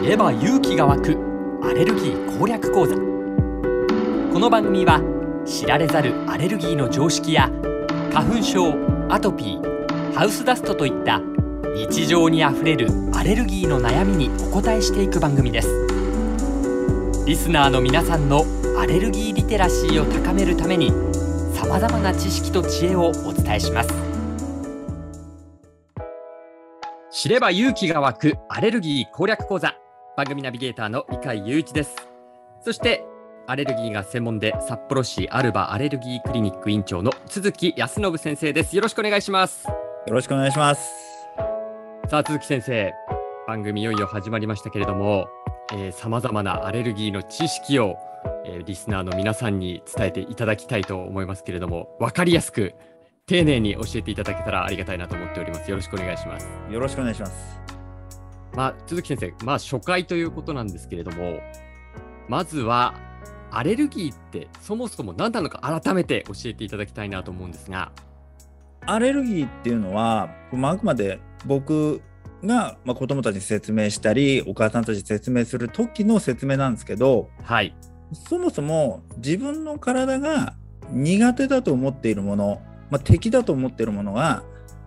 知れば勇気が湧くアレルギー攻略講座。この番組は知られざるアレルギーの常識や花粉症アトピーハウスダストといった日常にあふれるアレルギーの悩みにお答えしていく番組です。リスナーの皆さんのアレルギーリテラシーを高めるためにさまざまな知識と知恵をお伝えします。知れば勇気が湧くアレルギー攻略講座。番組ナビゲーターの伊海雄一です。そしてアレルギーが専門で札幌市アルバアレルギークリニック院長の鈴木康信先生です。よろしくお願いします。よろしくお願いします。さあ鈴木先生番組いよいよ始まりましたけれどもさまざまなアレルギーの知識を、えーリスナーの皆さんに伝えていただきたいと思いますけれども分かりやすく丁寧に教えていただけたらありがたいなと思っております。よろしくお願いします。よろしくお願いします。まあ鈴木先生まあ初回ということなんですけれどもまずはアレルギーってそもそも何なのか改めて教えていただきたいなと思うんですが。アレルギーっていうのは、まあ、あくまで僕が、まあ、子供たちに説明したり、お母さんたちに説明する時の説明なんですけど、はい。そもそも自分の体が苦手だと思っているもの、まあ、敵だと思っているものが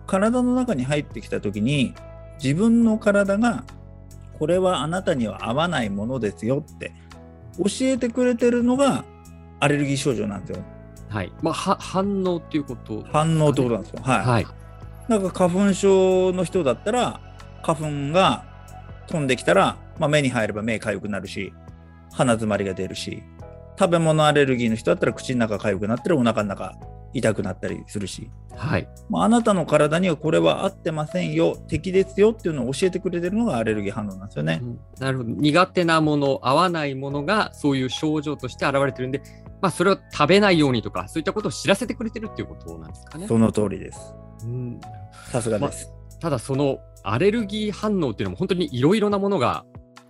体の中に入ってきた時に自分の体がこれはあなたには合わないものですよって教えてくれてるのがアレルギー症状なんですよ。はいまあは反応っていうこと反応ってことなんですよ。はい。はいなんか花粉症の人だったら花粉が飛んできたら、まあ、目に入れば目かゆくなるし鼻詰まりが出るし食べ物アレルギーの人だったら口の中かゆくなったりお腹の中痛くなったりするし、はいまあ、あなたの体にはこれは合ってませんよ敵ですよっていうのを教えてくれてるのがアレルギー反応なんですよね。うんなるほど苦手なもの合わないものがそういう症状として現れてるんで、まあ、それを食べないようにとかそういったことを知らせてくれてるっていうことなんですかね。その通りです。うんさすがです。ただそのアレルギー反応っていうのも本当にいろいろなものが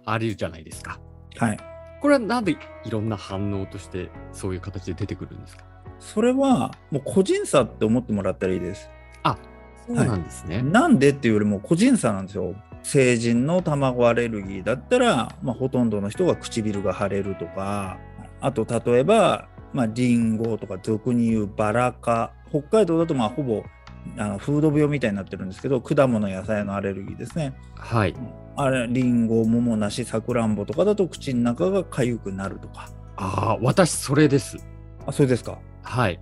あるじゃないですか。はい。これはなんでいろんな反応としてそういう形で出てくるんですか？それはもう個人差って思ってもらったらいいです。あそうなんですね。なんでっていうよりも個人差なんですよ。成人の卵アレルギーだったら、まあ、ほとんどの人が唇が腫れるとかあと例えば、まあ、リンゴとか俗に言うバラ科北海道だとまあほぼあの風土病みたいになってるんですけど果物野菜のアレルギーですね。はい。あれリンゴ桃梨さくらんぼとかだと口の中が痒くなるとかああ私それです。あそれですか。はい。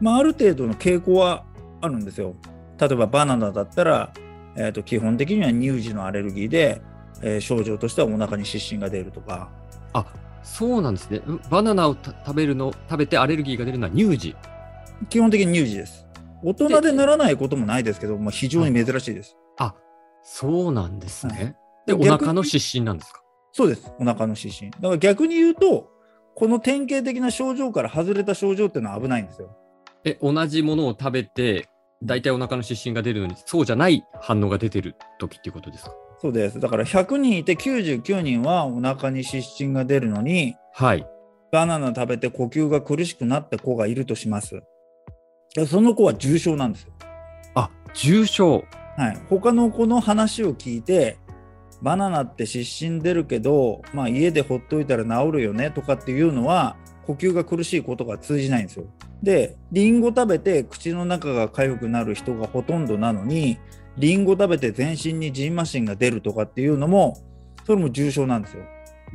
まあ、ある程度の傾向はあるんですよ。例えばバナナだったら、えー、と基本的には乳児のアレルギーで、えー症状としてはお腹に湿疹が出るとかあそうなんですね。んバナナをた食べるの食べてアレルギーが出るのは乳児。基本的に乳児です。大人でならないこともないですけど、まあ、非常に珍しいです。あそうなんですね。ででお腹の湿疹なんですか？そうですお腹の湿疹。だから逆に言うとこの典型的な症状から外れた症状っていうのは危ないんですよ。え同じものを食べて大体お腹の湿疹が出るのにそうじゃない反応が出てる時っていうことですか？そうです。だから100人いて99人はお腹に湿疹が出るのにはい。バナナ食べて呼吸が苦しくなった子がいるとします。でその子は重症なんですよ。あ重症。はい、他の子の話を聞いてバナナって湿疹出るけど、まあ、家でほっといたら治るよねとかっていうのは呼吸が苦しいことが通じないんですよ。でリンゴ食べて口の中が痒くなる人がほとんどなのにリンゴ食べて全身にジンマシンが出るとかっていうのもそれも重症なんですよ。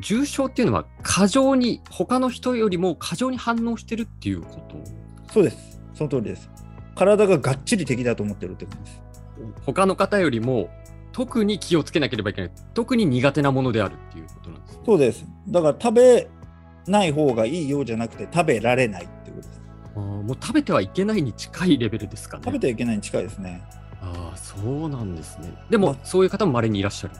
重症っていうのは過剰に他の人よりも過剰に反応してるっていうこと？そうです。その通りです。体ががっちり敵だと思ってるってことです。他の方よりも特に気をつけなければいけない特に苦手なものであるっていうことなんですねそうです。だから食べない方がいいようじゃなくて食べられないってことです。あーもう食べてはいけないに近いレベルですかね。食べてはいけないに近いですね。ああそうなんですね。でも、まそういう方も稀にいらっしゃる。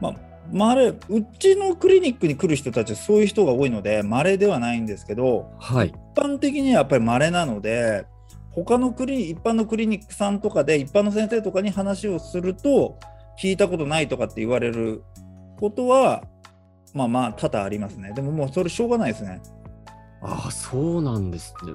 まあ、まれうちのクリニックに来る人たちはそういう人が多いので稀ではないんですけどはい。一般的にはやっぱり稀なので他のクリ一般のクリニックさんとかで一般の先生とかに話をすると聞いたことないとかって言われることはまあまあ多々ありますねでももうそれしょうがないですねああそうなんですね。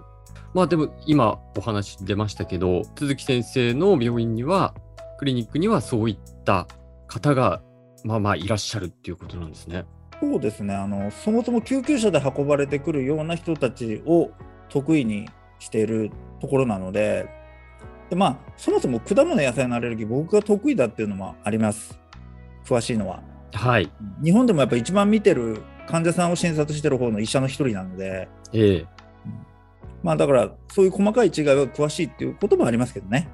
まあでも今お話出ましたけど鈴木先生の病院にはクリニックにはそういった方がまあまあいらっしゃるっていうことなんですね。そうですねあのそもそも救急車で運ばれてくるような人たちを得意にしているところなのでで、まあ、そもそも果物野菜のアレルギー僕が得意だっていうのもあります詳しいのは。はい、日本でもやっぱ一番見てる患者さんを診察してる方の医者の一人なので、ええまあ、だからそういう細かい違いは詳しいっていうこともありますけどね。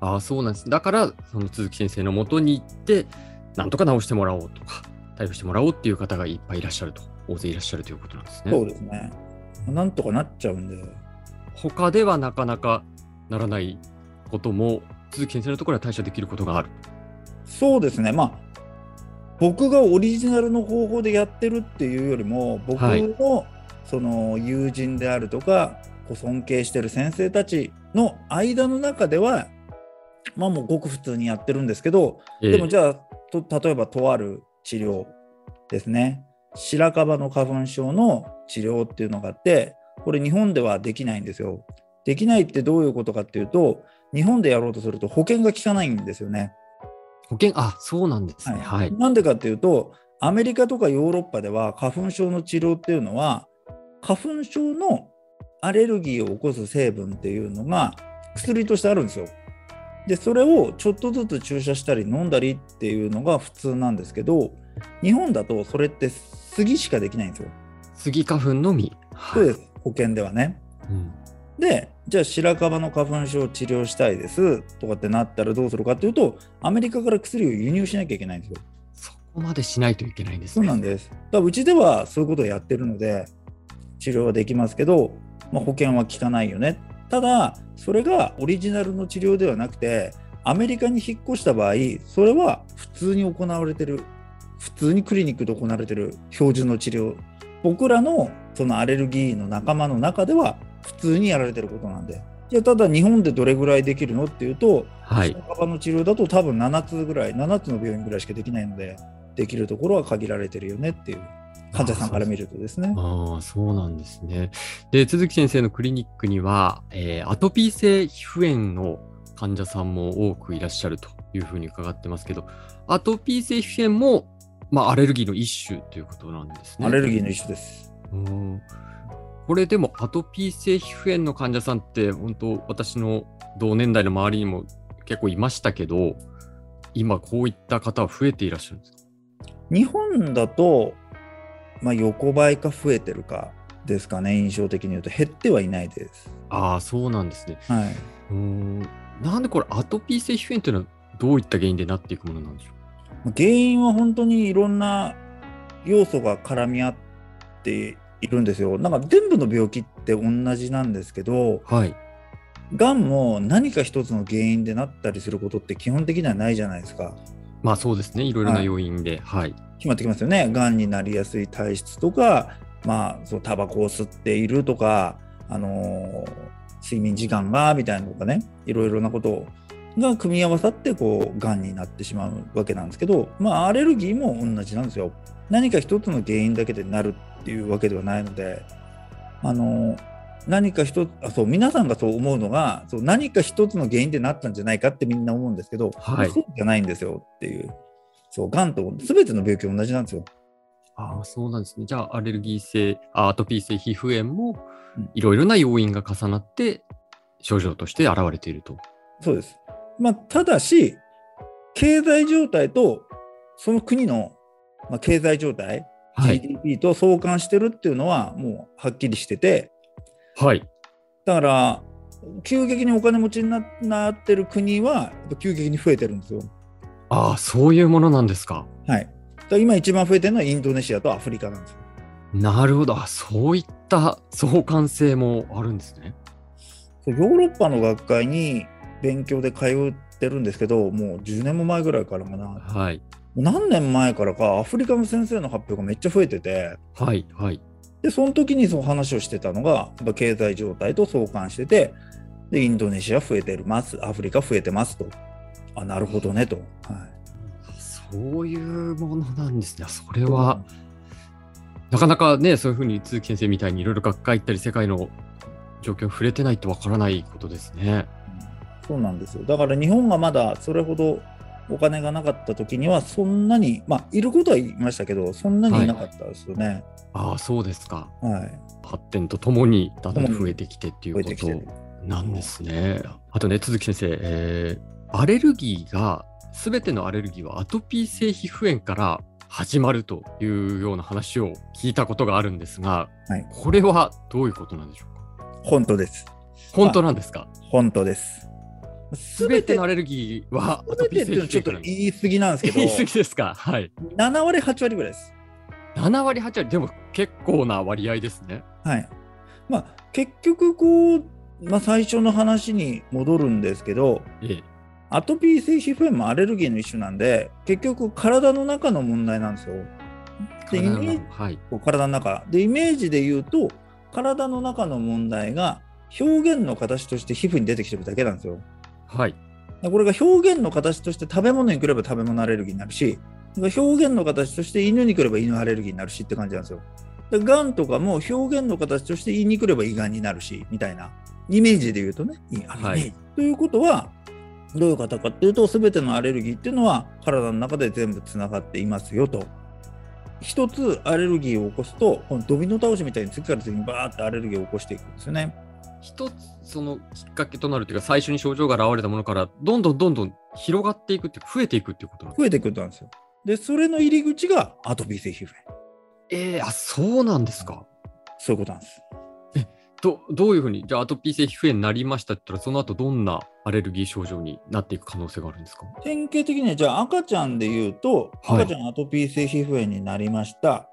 ああそうなんです。だからその鈴木先生のもとに行ってなんとか治してもらおうとか対応してもらおうっていう方がいっぱいいらっしゃると大勢いらっしゃるということなんですね。そうですね。なんとかなっちゃうんで。他ではなかなかならないことも鈴木先生のところは対処できることがある。そうですね。まあ僕がオリジナルの方法でやってるっていうよりも僕はいのその友人であるとか尊敬してる先生たちの間の中ではまあもうごく普通にやってるんですけどええでもじゃあと例えばとある治療ですね白樺の花粉症の治療っていうのがあってこれ日本ではできないんですよ。できないってどういうことかっていうと日本でやろうとすると保険が効かないんですよね。保険あそうなんですね。はい。なんでかっていうとアメリカとかヨーロッパでは花粉症の治療っていうのは花粉症のアレルギーを起こす成分っていうのが薬としてあるんですよ。でそれをちょっとずつ注射したり飲んだりっていうのが普通なんですけど日本だとそれって杉しかできないんですよ。スギ花粉のみ。はい。そうです保険ではね。うんでじゃあ白樺の花粉症を治療したいですとかってなったらどうするかっていうとアメリカから薬を輸入しなきゃいけないんですよ。そこまでしないといけないんですそうね。なんです。だからうちではそういうことをやってるので治療はできますけど、まあ、保険は効かないよね。ただそれがオリジナルの治療ではなくてアメリカに引っ越した場合それは普通に行われてる普通にクリニックで行われてる標準の治療僕らのそのアレルギーの仲間の中では普通にやられてることなんで。じゃあただ日本でどれぐらいできるのっていうと、はい。白樺の治療だと多分7つぐらい7つの病院ぐらいしかできないのでできるところは限られてるよねっていう患者さんから見るとですね。ああ、そうなんですね。で、鈴木先生のクリニックには、えーアトピー性皮膚炎の患者さんも多くいらっしゃるというふうに伺ってますけど、アトピー性皮膚炎も、まあ、アレルギーの一種ということなんですね。アレルギーの一種です。うんこれでもアトピー性皮膚炎の患者さんって本当私の同年代の周りにも結構いましたけど今こういった方は増えていらっしゃるんですか？日本だと、まあ、横ばいか増えてるかですかね印象的に言うと減ってはいないです。ああそうなんですね。はい、うーん。なんでこれアトピー性皮膚炎というのはどういった原因でなっていくものなんでしょ原因は本当にいろんな要素が絡み合っているんですよ。なんか全部の病気って同じなんですけどうはい。がんも何か一つの原因でなったりすることって基本的にはないじゃないですか。まあそうですね。いろいろな要因で。はい、決まってきますよね。がんになりやすい体質とか、まあ、そうタバコを吸っているとか、あのー睡眠時間がみたいなのとかね、いろいろなことが組み合わさって、こう、がんになってしまうわけなんですけど、まあ、アレルギーも同じなんですよ。何か一つの原因だけでなるっていうわけではないので、あのー何か一つあそう皆さんがそう思うのがそう何か一つの原因でなったんじゃないかってみんな思うんですけど、はいそうじゃないんですよっていうそうがんと全ての病気同じなんですよ。ああそうなんですねじゃあアレルギー性あアトピー性皮膚炎もうんいろいろな要因が重なって症状として現れているとそうです。まあ、ただし、経済状態とその国の、まあ、経済状態、はい、GDP と相関してるっていうのはもうはっきりしてて、はい、だから、急激にお金持ちにななってる国は、急激に増えてるんですよ。ああそういうものなんですかはい。今一番増えてるのはインドネシアとアフリカなんですよ。なるほどあそういった相関性もあるんですねヨーロッパの学会に勉強で通ってるんですけど、もう10年も前ぐらいからかな。もはい、う何年前からかアフリカの先生の発表がめっちゃ増えてて、はい、はい。で、その時にその話をしてたのが、経済状態と相関してて、で、インドネシア増えてます、アフリカ増えてますと。あ、なるほどねと。はい、そういうものなんですね。それは、なかなかね、そういうふうに鈴木先生みたいにいろいろ学会行ったり、世界の状況に触れてないとわからないことですね。そうなんですよ。だから日本がまだそれほどお金がなかった時にはそんなにまあいることはいましたけどそんなにいなかったですよね。ああ、そうですか。はい、発展とともにだんだん増えてきてっていうことなんですね。あとね、鈴木先生、えーアレルギーが、すべてのアレルギーはアトピー性皮膚炎から始まるというような話を聞いたことがあるんですが、はいこれはどういうことなんでしょうか？本当です。本当なんですか？本当です。すべてのアレルギーはアトピー性皮膚炎言い過ぎなんですけど言い過ぎですか？はい。7割8割ぐらいです。7割、8割、でも結構な割合ですね。はい。まあ結局こう、まあ、最初の話に戻るんですけどええ。アトピー性皮膚炎もアレルギーの一種なんで結局体の中の問題なんですよ。でイメはい。体の中でイメージで言うと体の中の問題が表現の形として皮膚に出てきてるだけなんですよ。はい。でこれが表現の形として食べ物に来れば食べ物アレルギーになるし表現の形として犬に来れば犬アレルギーになるしって感じなんですよ。でがんとかも表現の形として胃に来れば胃がんになるしみたいなイメージで言うとねはいということはどういう方かっていうと全てのアレルギーっていうのは体の中で全部つながっていますよと。一つアレルギーを起こすとこのドミノ倒しみたいに次から次にバーってアレルギーを起こしていくんですよね。一つそのきっかけとなるというか、最初に症状が現れたものから、どんどんどんどん広がっていくっていうか、増えていくっていうことなんです増えていくことなんですよ。でそれの入り口がアトピー性皮膚炎。ええあ、そうなんですか。そういうことなんです。どどういうふうに、じゃあアトピー性皮膚炎になりましたって言ったら、その後どんなアレルギー症状になっていく可能性があるんですか？典型的にはじゃあ赤ちゃんで言うと、はい赤ちゃんアトピー性皮膚炎になりました。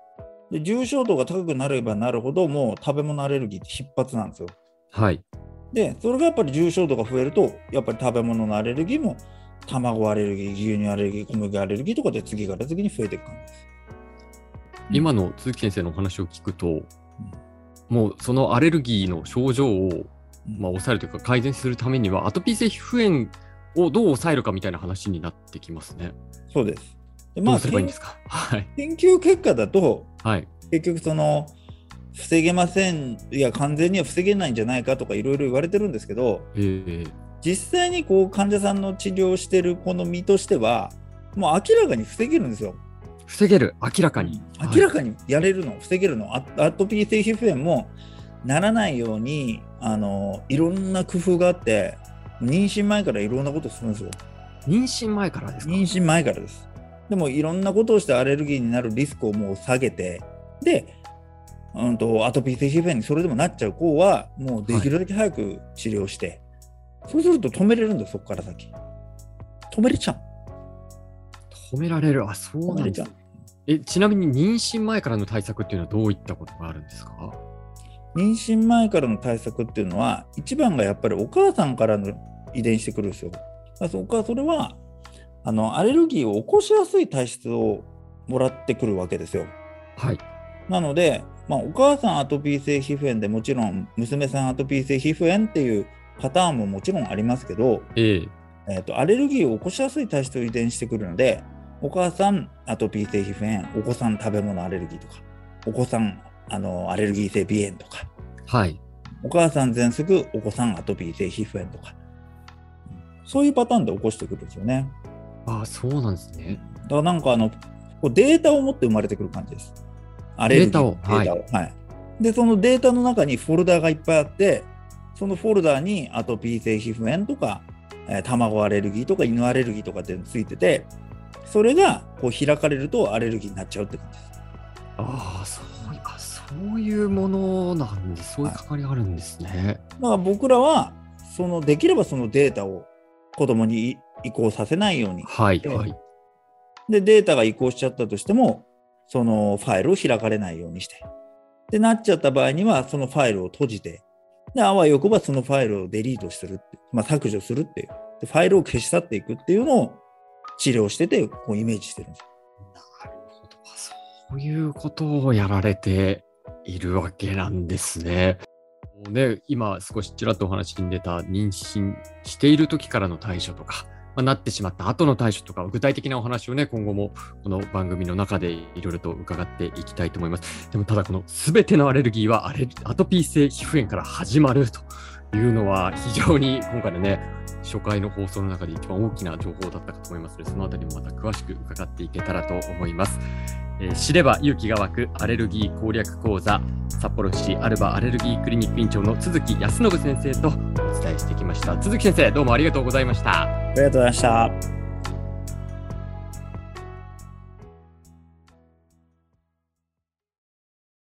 で重症度が高くなればなるほどもう食べ物アレルギーって必発なんですよ。はい。でそれがやっぱり重症度が増えるとやっぱり食べ物のアレルギーも卵アレルギー牛乳アレルギー小麦アレルギーとかで次から次に増えていく感じです。今の鈴木先生のお話を聞くと、もうそのアレルギーの症状を、まあ、抑えるというか改善するためには、アトピー性皮膚炎をどう抑えるかみたいな話になってきますね。そうです。でどうすればいいんですか？はい。研究結果だとはい。結局その防げませんいや完全には防げないんじゃないかとかいろいろ言われてるんですけどええ実際にこう患者さんの治療をしてるこの身としてはもう明らかに防げるんですよ。防げる、明らかに。明らかにやれるの、防げるのアアトピー性皮膚炎もならないようにあのいろんな工夫があって妊娠前からいろんなことするんですよ。妊娠前からですか？妊娠前からです。でもいろんなことをしてアレルギーになるリスクをもう下げて、で、うん、とアトピー性皮膚炎にそれでもなっちゃう子は、もうできるだけ早く治療して、そうすると止めれるんだよ、そこから先。止めれちゃう。褒められる。あ、そうなんです。。え、ちなみに妊娠前からの対策っていうのはどういったことがあるんですか？妊娠前からの対策っていうのは、一番がやっぱりお母さんからの遺伝してくるんですよ。だからそれはあのアレルギーを起こしやすい体質をもらってくるわけですよ。はい。なので、まあ、お母さんアトピー性皮膚炎でもちろん娘さんアトピー性皮膚炎っていうパターンももちろんありますけど、えええー、とアレルギーを起こしやすい体質を遺伝してくるのでお母さんアトピー性皮膚炎お子さん食べ物アレルギーとかお子さんあのアレルギー性鼻炎とかはい。お母さん喘息お子さんアトピー性皮膚炎とかそういうパターンで起こしてくるんですよね。あそうなんですね。だからなんかあのデータを持って生まれてくる感じです。アレルギーのデータをデータをはいで、そのデータの中にフォルダがいっぱいあって、そのフォルダにアトピー性皮膚炎とか、えー卵アレルギーとか犬アレルギーとかってついてて、それがこう開かれるとアレルギーになっちゃうって感じです。ああ、そういあそういうものなんです。そういう関わりがあるんですね。だから僕らは、そのできればそのデータを子供に移移行させないように。はい、ええはい。で、データが移行しちゃったとしても、そのファイルを開かれないようにして。で、なっちゃった場合には、そのファイルを閉じて、で、あわよくばそのファイルをデリートするまあ、削除するっていう。で、ファイルを消し去っていくっていうのを治療してて、こうイメージしてるんです。なるほど。そういうことをやられているわけなんですね。ね、今少しちらっとお話に出た妊娠している時からの対処とか、まあ、なってしまった後の対処とか、具体的なお話をね、今後もこの番組の中でいろいろと伺っていきたいと思います。でもただこの全てのアレルギーはアレアトピー性皮膚炎から始まるというのは非常に今回のね初回の放送の中で一番大きな情報だったかと思いますのでそのあたりもまた詳しく伺っていけたらと思います。えー、知れば勇気が湧くアレルギー攻略講座札幌市アルバアレルギークリニック院長の都築康信先生とお伝えしてきました。都築先生どうもありがとうございました。ありがとうございました。